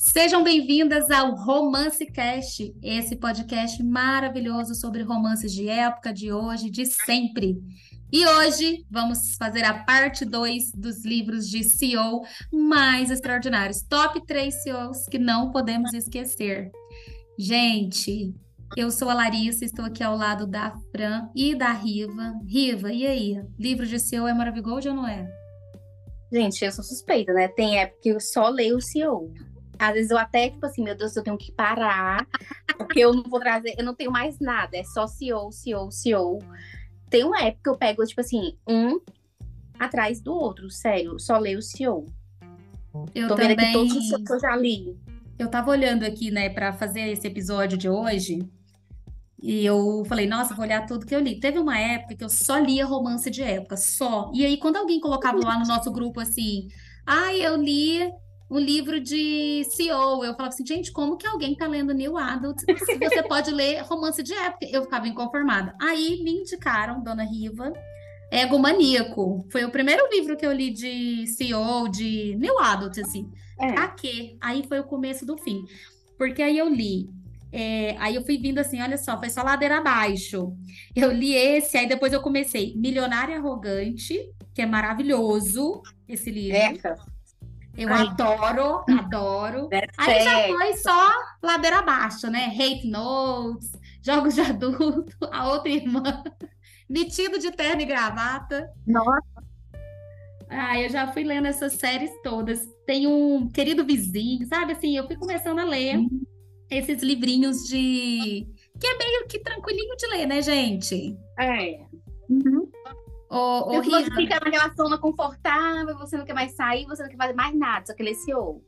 Sejam bem-vindas ao Romance Cast, esse podcast maravilhoso sobre romances de época, de hoje, de sempre. E hoje vamos fazer a parte 2 dos livros de CEO mais extraordinários. Top 3 CEOs que não podemos esquecer. Gente, eu sou a Larissa, estou aqui ao lado da Fran e da Riva. Riva, e aí? Livro de CEO é Maravigold ou não é? Gente, eu sou suspeita, né? Tem época que eu só leio o CEO. Às vezes eu até, tipo assim, meu Deus, eu tenho que parar, porque eu não vou trazer, eu não tenho mais nada, é só CEO, CEO, CEO. Tem uma época que eu pego, tipo assim, um atrás do outro, sério, só leio o CEO. Eu Tô também... vendo aqui todos os que eu já li. Eu tava olhando aqui, né, para fazer esse episódio de hoje, e eu falei, nossa, vou olhar tudo que eu li. Teve uma época que eu só lia romance de época, só. E aí, quando alguém colocava lá no nosso grupo assim, ah, eu li um livro de CEO, eu falava assim, gente, como que alguém tá lendo New Adult se você pode ler romance de época? Eu ficava inconformada. Aí me indicaram, Dona Riva, Ego Maníaco. Foi o primeiro livro que eu li de CEO, de New Adult, assim. É. Pra quê? Aí foi o começo do fim. Porque aí eu li é, aí eu fui vindo assim, olha só, foi só ladeira abaixo. Eu li esse, aí depois eu comecei Milionário Arrogante, que é maravilhoso esse livro. Eca. Eu Ai. adoro, adoro. Aí já foi só ladeira abaixo, né? Hate Notes, Jogos de Adulto, a outra irmã, Metido de terno e gravata. Nossa, Ah, eu já fui lendo essas séries todas. Tem um querido vizinho, sabe? Assim, eu fui começando a ler esses livrinhos de. que é meio que tranquilinho de ler, né, gente? é. Ô, ô, E você fica naquela zona confortável, você não quer mais sair, você não quer fazer mais nada, só que ele é CEO.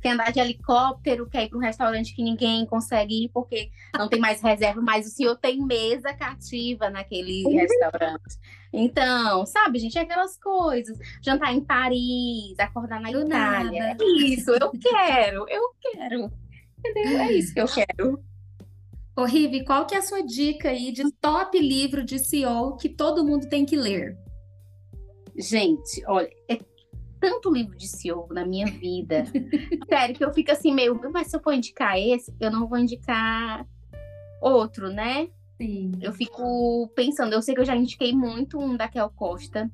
Quer andar de helicóptero, quer ir para um restaurante que ninguém consegue ir porque não tem mais reserva, mas o senhor tem mesa cativa naquele restaurante. Então, sabe, gente, é aquelas coisas. Jantar em Paris, acordar na Do Itália. nada. É isso, eu quero, eu quero. Entendeu? É isso que eu quero. Ô, Rive, qual que é a sua dica aí de top livro de CEO que todo mundo tem que ler? Gente, olha, é tanto livro de CEO na minha vida. Sério, que eu fico assim meio, mas se eu for indicar esse, eu não vou indicar outro, né? Sim. Eu fico pensando, eu sei que eu já indiquei muito um da Kel Costa,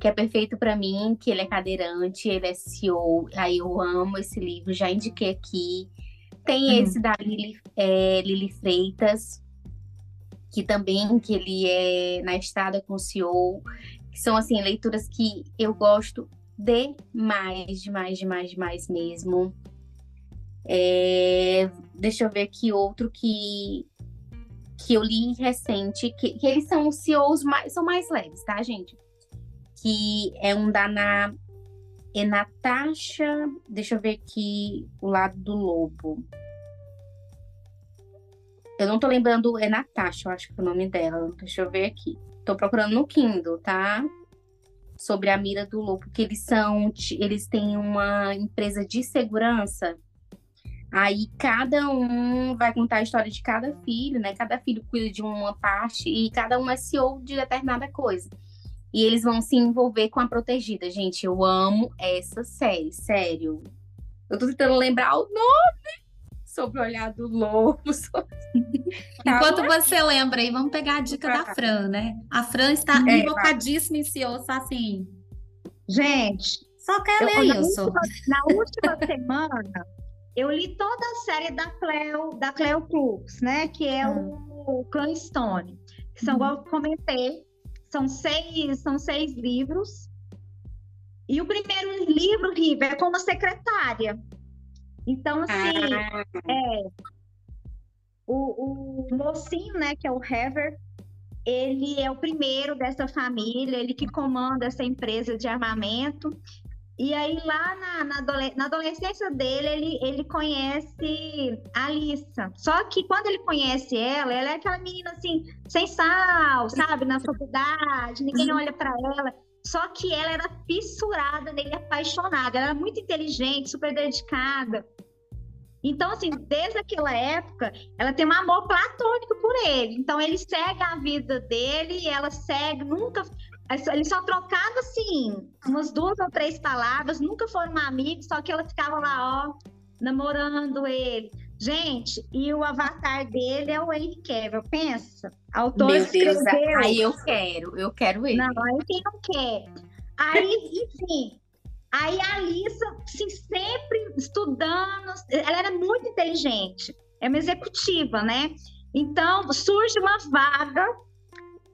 que é perfeito pra mim, que ele é cadeirante, ele é CEO, aí eu amo esse livro, já indiquei aqui. Tem Uhum. esse da Lili, é, Lili Freitas, que também, que ele é na estrada com o CEO, que são, assim, leituras que eu gosto demais, demais, demais, demais mesmo. É, deixa eu ver aqui outro que que eu li recente, que, que eles são os CEOs mais, são mais leves, tá, gente? Que é um da na, é Natasha, deixa eu ver aqui o lado do lobo. Eu não tô lembrando, é Natasha, eu acho que é o nome dela. Deixa eu ver aqui. Tô procurando no Kindle, tá? Sobre a mira do lobo, que eles são, eles têm uma empresa de segurança Aí cada um vai contar a história de cada filho, né? Cada filho cuida de uma parte e cada um é CEO de determinada coisa. E eles vão se envolver com a protegida. Gente, eu amo essa série, sério. Eu tô tentando lembrar o nome sobre o olhar do lobo. sobre- Enquanto você lembra aí, vamos pegar a dica da Fran, né? A Fran está É, invocadíssima em CEO, está assim, Gente, só quer eu- ler na, isso. última, na última semana, eu li toda a série da Cleo, da Cleo Cruz, né? Que é o, o Clan Stone. Que são, Uhum. igual eu comentei, são seis, são seis livros. E o primeiro livro, Riva, é como secretária. Então, assim, Ah, o, o mocinho, né, que é o Hever, ele é o primeiro dessa família, ele que comanda essa empresa de armamento. E aí, lá na, na, na adolescência dele, ele, ele conhece a Alissa. Só que quando ele conhece ela, ela é aquela menina assim, sem sal, sabe? Na faculdade, ninguém olha para ela. Só que ela era fissurada nele, apaixonada. Ela era muito inteligente, super dedicada. Então, assim, desde aquela época, ela tem um amor platônico por ele. Então, ele segue a vida dele ela segue, nunca. Eles só trocavam, assim, umas duas ou três palavras, nunca foram amigos, só que ela ficava lá, ó, namorando ele. Gente, e o avatar dele é o Henry Cavill, pensa. Autor Meu escreveu... Deus, aí eu quero, eu quero ele. Não, aí quem não quer. Aí, enfim, aí a Alissa, assim, sempre estudando, ela era muito inteligente, é uma executiva, né? Então, surge uma vaga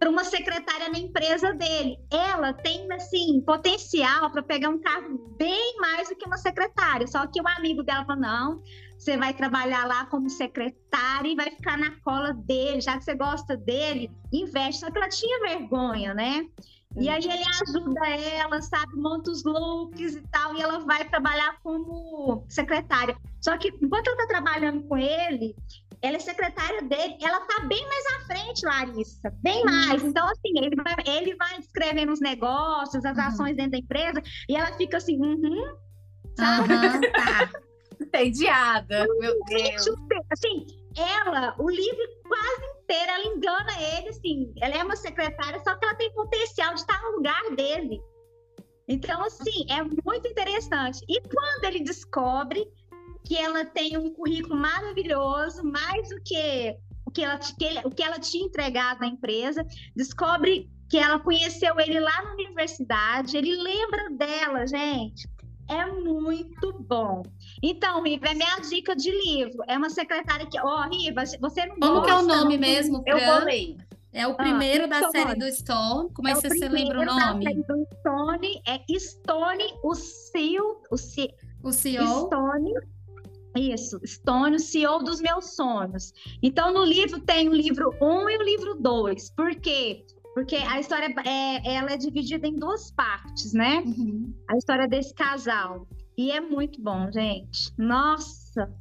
para uma secretária na empresa dele. Ela tem, assim, potencial para pegar um cargo bem mais do que uma secretária. Só que o amigo dela falou: não, você vai trabalhar lá como secretária e vai ficar na cola dele, já que você gosta dele, investe. Só que ela tinha vergonha, né? E aí ele ajuda ela, sabe, monta os looks e tal, e ela vai trabalhar como secretária. Só que enquanto ela tá trabalhando com ele, ela é secretária dele, ela tá bem mais à frente, Larissa, bem mais. Então, assim, ele vai, ele vai escrevendo os negócios, as uhum. ações dentro da empresa, e ela fica assim, uhum, sabe? Uhum, tá. Entediada, meu Deus. Assim, ela, o livro quase inteiro, ela engana ele, assim, ela é uma secretária, só que ela tem potencial de estar no lugar dele. Então, assim, é muito interessante. E quando ele descobre que ela tem um currículo maravilhoso, mais do que o que ela, que ele, o que ela tinha entregado à empresa, descobre que ela conheceu ele lá na universidade, ele lembra dela, gente. É muito bom. Então, Riva, é minha dica de livro. É uma secretária que. Ó, oh, Riva, você não Como gosta, que é o nome mesmo? Eu vou ler. É o primeiro ah, da Stone. série do Stone. Como é, que você lembra o nome? Da série do Stone é Stone, o CEO. O, C... o CEO. Stone. Isso, Stone, o CEO dos meus sonhos. Então, no livro tem o livro 1 um e o livro 2. Por quê? Porque a história é, ela é dividida em duas partes, né? Uhum. A história desse casal. E é muito bom, gente. Nossa!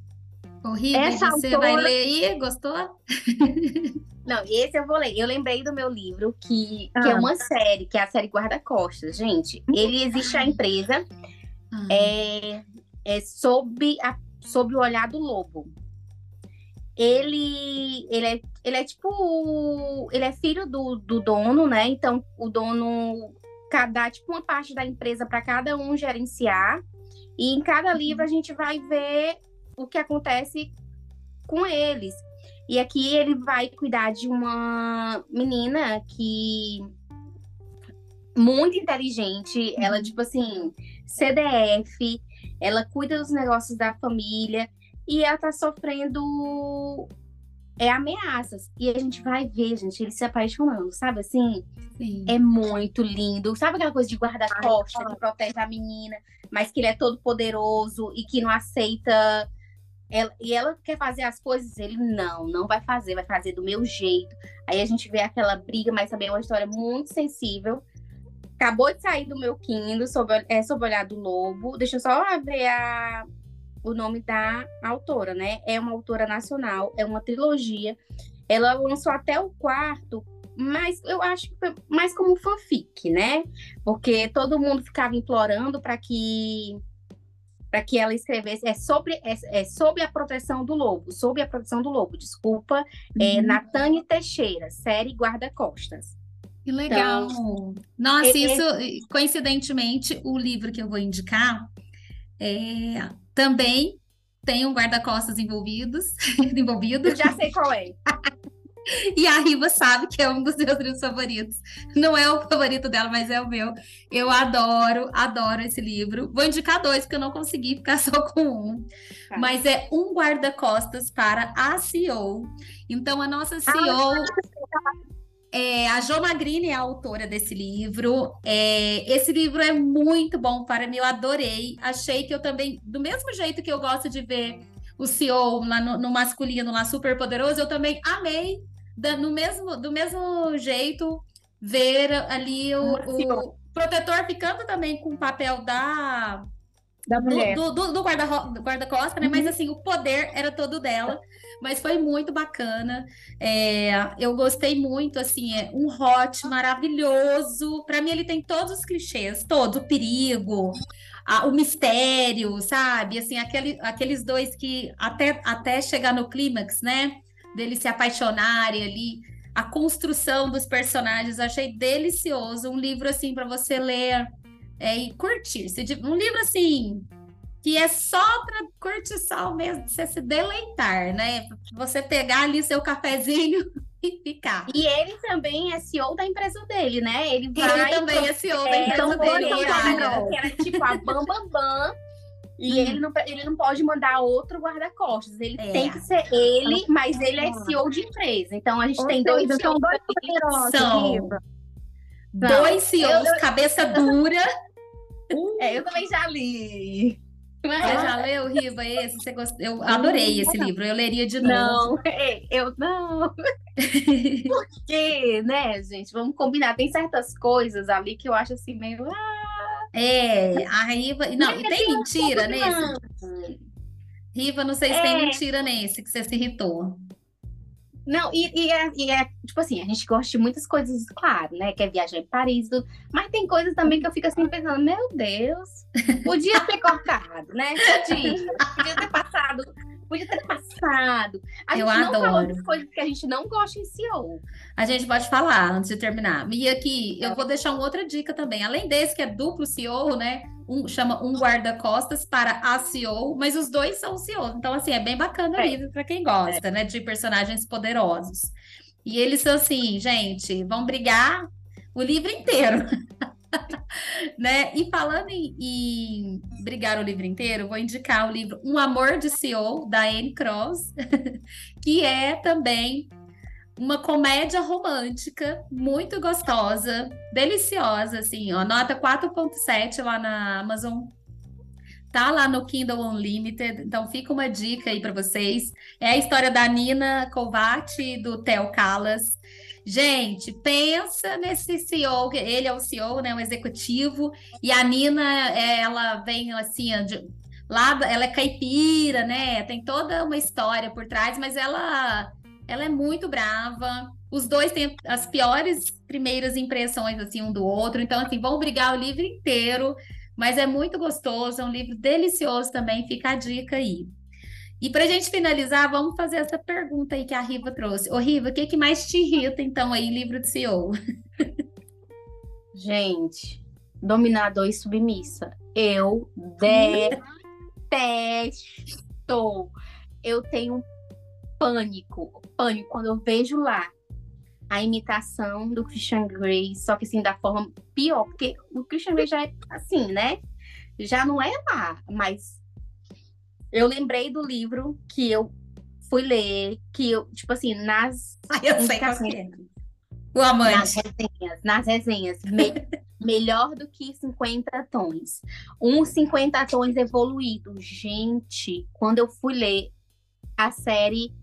Horrível. Essa você autora... vai ler aí? Gostou? Não, esse eu vou ler. Eu lembrei do meu livro, que, ah. que é ah. uma série, que é a série Guarda-Costas. Gente, ele existe a empresa ah. é, é sob, a, sob o olhar do lobo. Ele, ele, é, ele é tipo. Ele é filho do, do dono, né? Então, o dono dá tipo uma parte da empresa para cada um gerenciar. E em cada livro a gente vai ver o que acontece com eles. E aqui ele vai cuidar de uma menina que muito inteligente, ela uhum. tipo assim, CDF, ela cuida dos negócios da família e ela tá sofrendo é ameaças. E a gente vai ver, gente, ele se apaixonando, sabe assim? Sim. É muito lindo. Sabe aquela coisa de guarda-costas que protege a menina, mas que ele é todo poderoso e que não aceita ela, e ela quer fazer as coisas, ele não, não vai fazer, vai fazer do meu jeito. Aí a gente vê aquela briga, mas também é uma história muito sensível. Acabou de sair do meu Kindle, sob, é, sob o olhar do lobo. Deixa eu só ver a, o nome da autora, né? É uma autora nacional, é uma trilogia. Ela lançou até o quarto, mas eu acho que foi mais como fanfic, né? Porque todo mundo ficava implorando para que para que ela escrevesse é sobre é, é, sobre a proteção do lobo, sobre a proteção do lobo, desculpa, é uhum. Natane Teixeira, série Guarda-Costas. Que legal. Então, Nossa, é, isso coincidentemente o livro que eu vou indicar é, também tem um guarda-costas envolvidos, envolvido. Eu já sei qual é. E a Riva sabe que é um dos meus livros favoritos. Não é o favorito dela, mas é o meu. Eu adoro, adoro esse livro. Vou indicar dois, porque eu não consegui ficar só com um. Tá. Mas é Um Guarda-Costas para a CEO. Então, a nossa CEO. Ah, é, a Jo Magrini é a autora desse livro. É, esse livro é muito bom para mim, eu adorei. Achei que eu também, do mesmo jeito que eu gosto de ver o CEO lá no, no masculino lá super poderoso, eu também amei da, no mesmo, do mesmo jeito, ver ali o, o protetor ficando também com o papel da da mulher. Do, do, do guarda-costas, guarda né? Uhum. Mas assim, o poder era todo dela. Mas foi muito bacana. É, eu gostei muito, assim, é um hot maravilhoso. Para mim, ele tem todos os clichês, todo o perigo, a, o mistério, sabe? Assim, aquele, aqueles dois que até, até chegar no clímax, né? deles se apaixonarem ali, a construção dos personagens, achei delicioso, um livro assim para você ler é, e curtir. Um livro assim que é só para curtição mesmo, você se deleitar, né? Você pegar ali seu cafezinho e ficar. E ele também é CEO da empresa dele, né? Ele vai. Ele também é CEO da empresa então, dele. Olha, que era tipo a Bam Bam Bam. E hum. ele, não, ele não pode mandar outro guarda-costas. Ele é. tem que ser ele, mas ele é CEO de empresa. Então a gente Ou tem dois CEOs. São dois São dois CEOs, eu, eu... cabeça dura. É, eu também já li. Você já leu, Riva, esse? Você gost... Eu adorei esse livro, eu leria de novo. Não, é, eu não. Porque, né, gente, vamos combinar. Tem certas coisas ali que eu acho assim meio. Ah... É, a Riva. Não, e tem mentira nesse? Riva, não sei se é... tem mentira nesse que você se irritou. Não, e, e, é, e, é, tipo assim, a gente gosta de muitas coisas, claro, né? Quer viajar em Paris, tudo, mas tem coisas também que eu fico assim pensando, meu Deus, podia ter cortado, né? Podia, podia ter passado podia ter passado. A eu gente adoro. não falou das coisas que a gente não gosta em CEO. A gente pode falar antes de terminar. E aqui, eu vou deixar uma outra dica também. Além desse, que é duplo CEO, né? Um, chama um guarda-costas para a CEO, mas os dois são CEOs. Então, assim, é bem bacana o é. livro para quem gosta, é. né? De personagens poderosos. E eles são assim, gente, vão brigar o livro inteiro. né? E falando em, em, brigar o livro inteiro, vou indicar o livro Um Amor de CEO, da Anne Cross, que é também uma comédia romântica muito gostosa, deliciosa, assim, ó, nota 4.7 lá na Amazon. Tá lá no Kindle Unlimited, então fica uma dica aí para vocês. É a história da Nina Kovac e do Theo Callas. Gente, pensa nesse CEO, ele é o CEO, né, o executivo, e a Nina, ela vem assim, de, lá, ela é caipira, né? Tem toda uma história por trás, mas ela ela é muito brava. Os dois têm as piores primeiras impressões assim um do outro, então assim, vão brigar o livro inteiro, mas é muito gostoso, é um livro delicioso também, fica a dica aí. E para a gente finalizar, vamos fazer essa pergunta aí que a Riva trouxe. Ô, Riva, o que, que mais te irrita, então, aí, livro de CEO? Gente, dominador e submissa. Eu detesto. Eu tenho pânico, pânico quando eu vejo lá a imitação do Christian Grey, só que assim, da forma pior, porque o Christian Grey já é assim, né? Já não é lá, mas eu lembrei do livro que eu fui ler, que eu, tipo assim, nas. Ai, eu sei é. O amante. Nas resenhas, nas resenhas. Me, melhor do que 50 tons. Um 50 tons evoluído. Gente, quando eu fui ler a série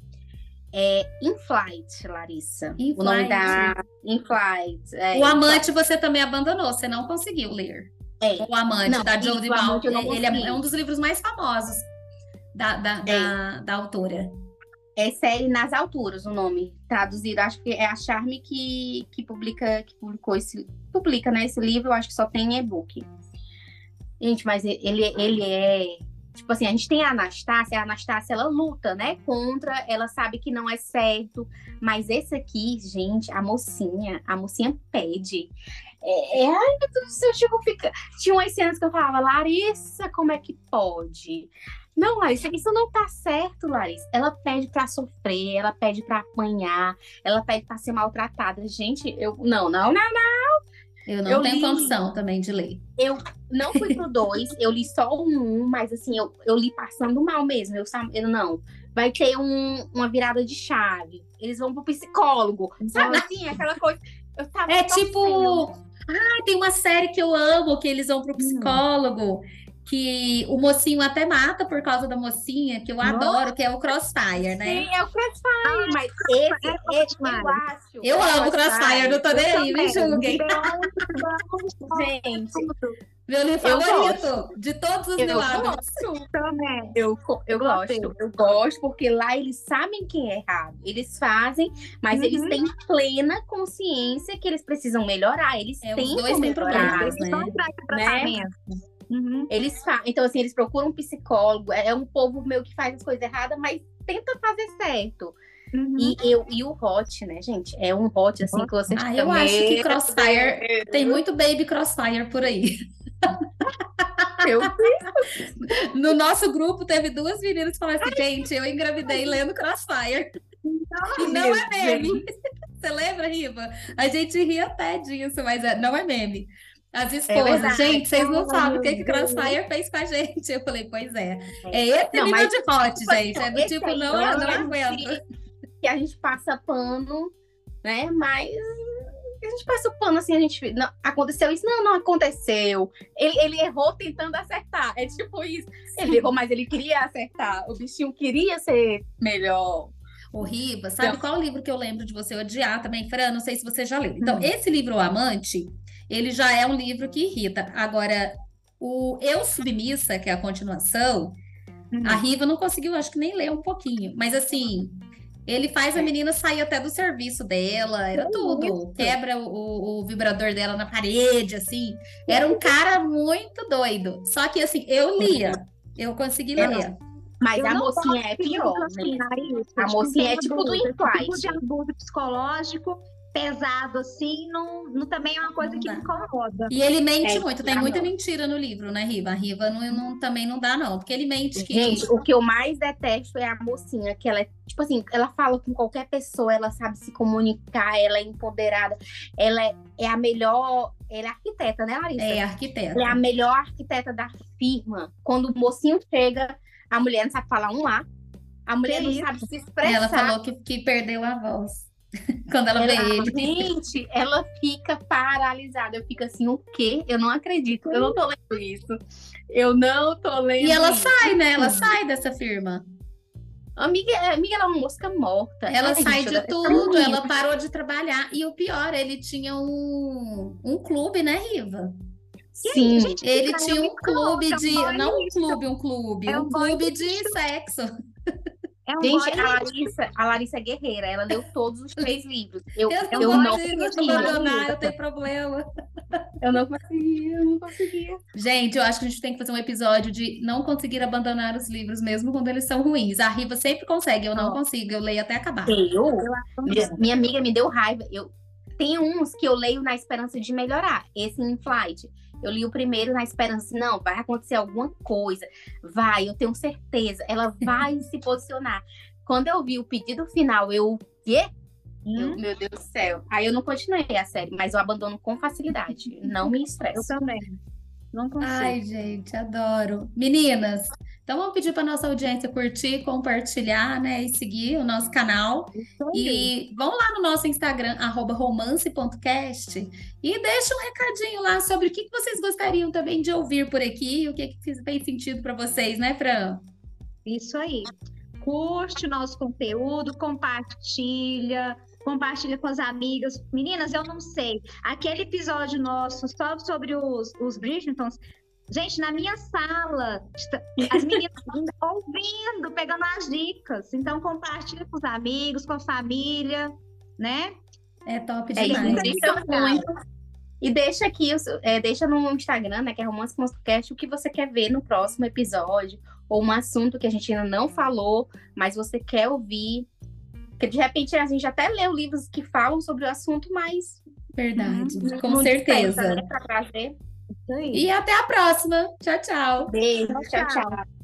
é In Flight, Larissa. In o nome da In Flight. É, o Amante você também abandonou, você não conseguiu ler. É. O Amante, não, da Jodie Ball. Ele é um dos livros mais famosos da, da, é. da, da, autora. É série Nas Alturas, o nome. Traduzido, acho que é a Charme que, que publica, que publicou esse. Publica, né, esse livro, eu acho que só tem e-book. Gente, mas ele, ele é. Tipo assim, a gente tem a Anastácia, a Anastácia ela luta, né, contra, ela sabe que não é certo, mas esse aqui, gente, a mocinha, a mocinha pede. É, é, ai, meu Deus do céu, tipo, fica. Tinha umas cenas que eu falava, Larissa, como é que pode? Não, Larissa, isso não tá certo, Larissa. Ela pede para sofrer, ela pede para apanhar, ela pede para ser maltratada. Gente, eu. Não, não, não, não. Eu não eu tenho li... condição também de ler. Eu não fui pro dois, eu li só um, mas assim, eu, eu li passando mal mesmo. Eu, eu não. Vai ter um, uma virada de chave. Eles vão pro psicólogo. Sabe assim, aquela coisa. Eu tava é tipo. Ah, tem uma série que eu amo que eles vão pro hum. psicólogo. Hum que o mocinho até mata por causa da mocinha, que eu Nossa. adoro, que é o Crossfire, né? Sim, é o Crossfire, ah, mas esse, é esse eu acho. Eu amo Crossfire, não tô nem aí, me julguem. Gente, meu livro favorito de todos os mil hábitos. Eu, eu gosto, eu gosto, porque lá eles sabem quem é errado. Eles fazem, mas uhum. eles têm plena consciência que eles precisam melhorar. Eles é, têm os dois têm problemas, né? né? Uhum. Eles então assim, eles procuram um psicólogo, é, é um povo meu que faz as coisas erradas, mas tenta fazer certo. Uhum. E, eu, e o hot, né, gente? É um hot, assim, que você ah, Eu acho que Crossfire... tem muito baby Crossfire por aí. Meu No nosso grupo teve duas meninas que falaram assim, gente, eu engravidei lendo Crossfire. e não é meme. Você lembra, Riva? A gente ria até disso, mas é, não é meme. As esposas, é gente, vocês não sabem o que, que Crossfire fez com a gente. Eu falei, pois é. É esse não, nível de hot, gente. É do tipo, não, não, não aguento. Que a gente passa pano, né? Mas a gente passa o pano assim, a gente. Não, aconteceu isso? Não, não aconteceu. Ele, ele errou tentando acertar. É tipo isso. Ele errou, mas ele queria acertar. O bichinho queria ser melhor. O Riva, sabe então, qual livro que eu lembro de você odiar também, Fran? Não sei se você já leu. Então, hum. esse livro, O Amante, ele já é um livro que irrita. Agora, o Eu Submissa, que é a continuação, hum. a Riva não conseguiu, acho que nem ler um pouquinho. Mas assim, ele faz a é. menina sair até do serviço dela, era tudo. Quebra o, o, vibrador dela na parede, assim. Era um cara muito doido. Só que, assim, eu lia. Eu consegui ler. Mas a mocinha é pior, né? A tipo, mocinha é tipo do Implight. Tipo de abuso psicológico pesado assim, não, não também é uma coisa não que me incomoda. E ele mente é, muito, tem muita mentira no livro, né, Riva? A Riva não, não, também não dá, não, porque ele mente. Que... Gente, o que eu mais detesto é a mocinha, que ela é, tipo assim, ela fala com qualquer pessoa, ela sabe se comunicar, ela é empoderada, ela é, é a melhor. Ela é arquiteta, né, Larissa? É, arquiteta. Ela é a melhor arquiteta da firma. Quando o mocinho chega, a mulher não sabe falar um A. A mulher que não isso? sabe se expressar. Ela falou que, que perdeu a voz. Quando ela, ela, vê ele. Gente, ela fica paralisada. Eu fico assim, o quê? Eu não acredito. Eu não tô lendo isso. Eu não tô lendo E ela isso. sai, né? Ela sai dessa firma. Amiga, amiga, ela é uma mosca morta. Ela Ai, sai gente, de tudo, ela parou de trabalhar. E o pior, ele tinha um, um clube, né, Riva? Sim, gente, ele tinha um clube de. Não um clube, um clube, é um, um clube de sexo. É um Gente, a Larissa, a Larissa é guerreira, ela leu todos os três livros. Eu, eu, eu não consegui abandonar, eu tenho problema. Eu não conseguia, eu não conseguia. Gente, eu acho que a gente tem que fazer um episódio de não conseguir abandonar os livros, mesmo quando eles são ruins. A Riva sempre consegue, eu não oh. consigo, eu leio até acabar. Eu? Minha, minha amiga me deu raiva. Eu, tem uns que eu leio na esperança de melhorar. Esse in flight. Eu li o primeiro na esperança, não, vai acontecer alguma coisa. Vai, eu tenho certeza. Ela vai se posicionar. Quando eu vi o pedido final, eu, quê? Hum? Eu, meu Deus do céu. Aí eu não continuei a série, mas eu abandono com facilidade. Não me estresse. Eu também. Não consigo. Ai, gente, adoro. Meninas, então vamos pedir para nossa audiência curtir, compartilhar, né, e seguir o nosso canal. E vão lá no nosso Instagram, romance.cast, e deixa um recadinho lá sobre o que vocês gostariam também de ouvir por aqui, o que, que fez sentido para vocês, né, Fran? Isso aí. Curte o nosso conteúdo, compartilha, compartilha com as amigas. Meninas, eu não sei. Aquele episódio nosso só sobre os, os Bridgertons Gente, na minha sala, as meninas ouvindo, pegando as dicas. Então, compartilha com os amigos, com a família, né? É top é demais. É muito. E deixa aqui, é, deixa no Instagram, né, que é Romance Podcast, o que você quer ver no próximo episódio, ou um assunto que a gente ainda não falou, mas você quer ouvir. Porque de repente a gente até leu livros que falam sobre o assunto, mas. Verdade, hum, com certeza. Dispensa, né, pra trazer. E até a próxima. Tchau, tchau. Beijo, tchau. tchau. tchau.